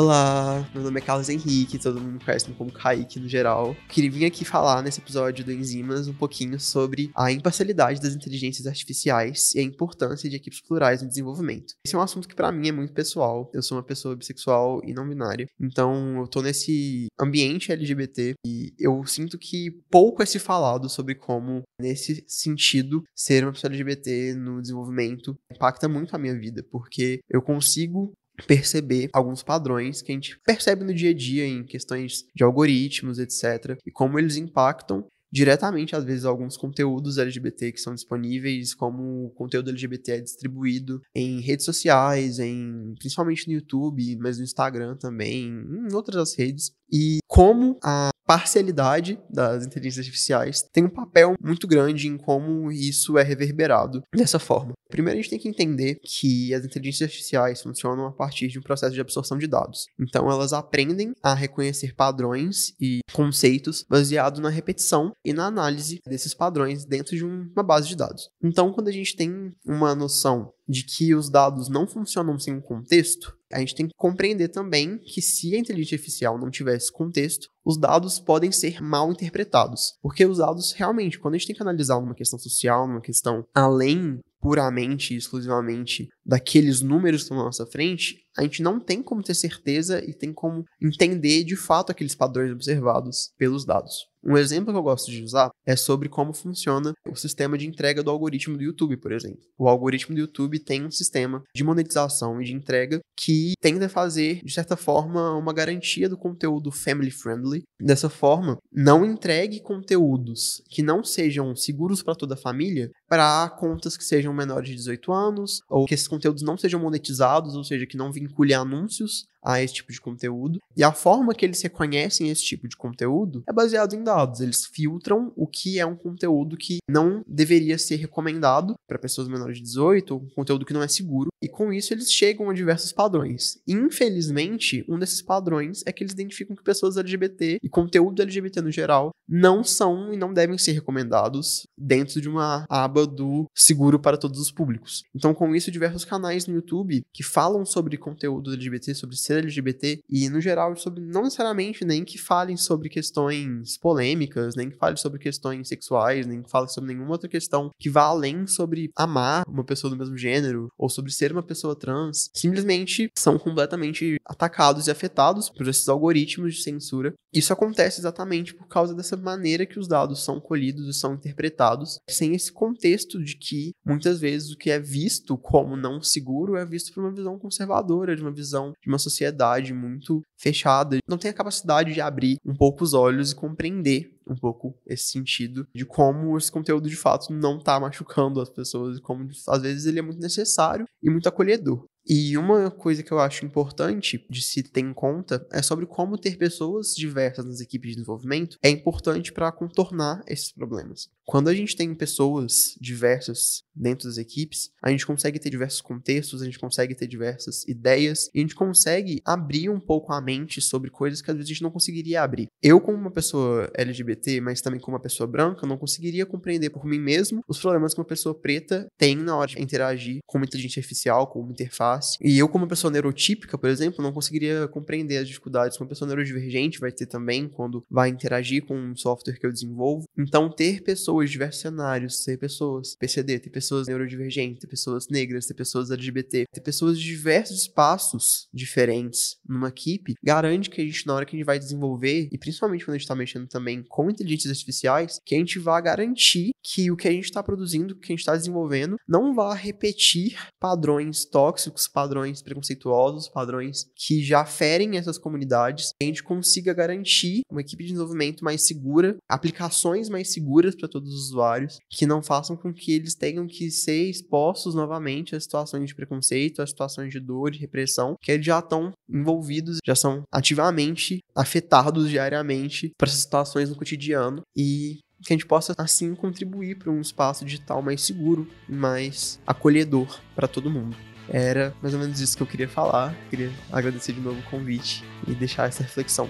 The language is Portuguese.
Olá, meu nome é Carlos Henrique, todo mundo conhece como Kaique no geral. Queria vir aqui falar nesse episódio do Enzimas um pouquinho sobre a imparcialidade das inteligências artificiais e a importância de equipes plurais no desenvolvimento. Esse é um assunto que para mim é muito pessoal. Eu sou uma pessoa bissexual e não binária, então eu tô nesse ambiente LGBT e eu sinto que pouco é se falado sobre como, nesse sentido, ser uma pessoa LGBT no desenvolvimento impacta muito a minha vida, porque eu consigo perceber alguns padrões que a gente percebe no dia a dia em questões de algoritmos, etc, e como eles impactam diretamente, às vezes, alguns conteúdos LGBT que são disponíveis, como o conteúdo LGBT é distribuído em redes sociais, em principalmente no YouTube, mas no Instagram também, em outras redes, e como a parcialidade das inteligências artificiais tem um papel muito grande em como isso é reverberado dessa forma. Primeiro, a gente tem que entender que as inteligências artificiais funcionam a partir de um processo de absorção de dados. Então, elas aprendem a reconhecer padrões e conceitos baseado na repetição e na análise desses padrões dentro de uma base de dados. Então, quando a gente tem uma noção de que os dados não funcionam sem um contexto, a gente tem que compreender também que se a inteligência artificial não tivesse contexto, os dados podem ser mal interpretados. Porque os dados, realmente, quando a gente tem que analisar uma questão social, uma questão além puramente e exclusivamente daqueles números que estão na nossa frente, a gente não tem como ter certeza e tem como entender de fato aqueles padrões observados pelos dados. Um exemplo que eu gosto de usar é sobre como funciona o sistema de entrega do algoritmo do YouTube, por exemplo. O algoritmo do YouTube tem um sistema de monetização e de entrega que tenta fazer, de certa forma, uma garantia do conteúdo family friendly. Dessa forma, não entregue conteúdos que não sejam seguros para toda a família para contas que sejam menores de 18 anos, ou que esses conteúdos não sejam monetizados, ou seja, que não vincule anúncios a esse tipo de conteúdo. E a forma que eles reconhecem esse tipo de conteúdo é baseado em dados. Eles filtram o que é um conteúdo que não deveria ser recomendado para pessoas menores de 18, ou um conteúdo que não é seguro. E com isso eles chegam a diversos padrões. Infelizmente, um desses padrões é que eles identificam que pessoas LGBT e conteúdo LGBT no geral não são e não devem ser recomendados dentro de uma aba do seguro para todos os públicos. Então, com isso, diversos canais no YouTube que falam sobre conteúdo LGBT, sobre ser LGBT e, no geral, sobre não necessariamente nem que falem sobre questões polêmicas, nem que falem sobre questões sexuais, nem que falem sobre nenhuma outra questão que vá além sobre amar uma pessoa do mesmo gênero ou sobre ser uma pessoa trans, simplesmente são completamente atacados e afetados por esses algoritmos de censura. Isso acontece exatamente por causa dessa maneira que os dados são colhidos e são interpretados, sem esse contexto de que muitas vezes o que é visto como não seguro é visto por uma visão conservadora, de uma visão de uma sociedade muito fechada, não tem a capacidade de abrir um pouco os olhos e compreender um pouco esse sentido de como esse conteúdo de fato não tá machucando as pessoas e como às vezes ele é muito necessário e muito acolhedor. E uma coisa que eu acho importante de se ter em conta é sobre como ter pessoas diversas nas equipes de desenvolvimento é importante para contornar esses problemas. Quando a gente tem pessoas diversas dentro das equipes, a gente consegue ter diversos contextos, a gente consegue ter diversas ideias e a gente consegue abrir um pouco a mente sobre coisas que às vezes a gente não conseguiria abrir. Eu, como uma pessoa LGBT, mas também como uma pessoa branca, não conseguiria compreender por mim mesmo os problemas que uma pessoa preta tem na hora de interagir com uma inteligência artificial, com uma interface. E eu, como pessoa neurotípica, por exemplo, não conseguiria compreender as dificuldades que uma pessoa neurodivergente vai ter também quando vai interagir com um software que eu desenvolvo. Então, ter pessoas pessoas de diversos cenários, ter pessoas PCD, ter pessoas neurodivergentes, ter pessoas negras, ter pessoas LGBT, ter pessoas de diversos espaços diferentes numa equipe, garante que a gente, na hora que a gente vai desenvolver, e principalmente quando a gente está mexendo também com inteligências artificiais, que a gente vá garantir que o que a gente está produzindo, o que a gente está desenvolvendo, não vá repetir padrões tóxicos, padrões preconceituosos, padrões que já ferem essas comunidades, a gente consiga garantir uma equipe de desenvolvimento mais segura, aplicações mais seguras para todos dos usuários, que não façam com que eles tenham que ser expostos novamente a situações de preconceito, a situações de dor, de repressão, que eles já estão envolvidos, já são ativamente afetados diariamente para essas situações no cotidiano e que a gente possa assim contribuir para um espaço digital mais seguro, mais acolhedor para todo mundo. Era mais ou menos isso que eu queria falar. Queria agradecer de novo o convite e deixar essa reflexão.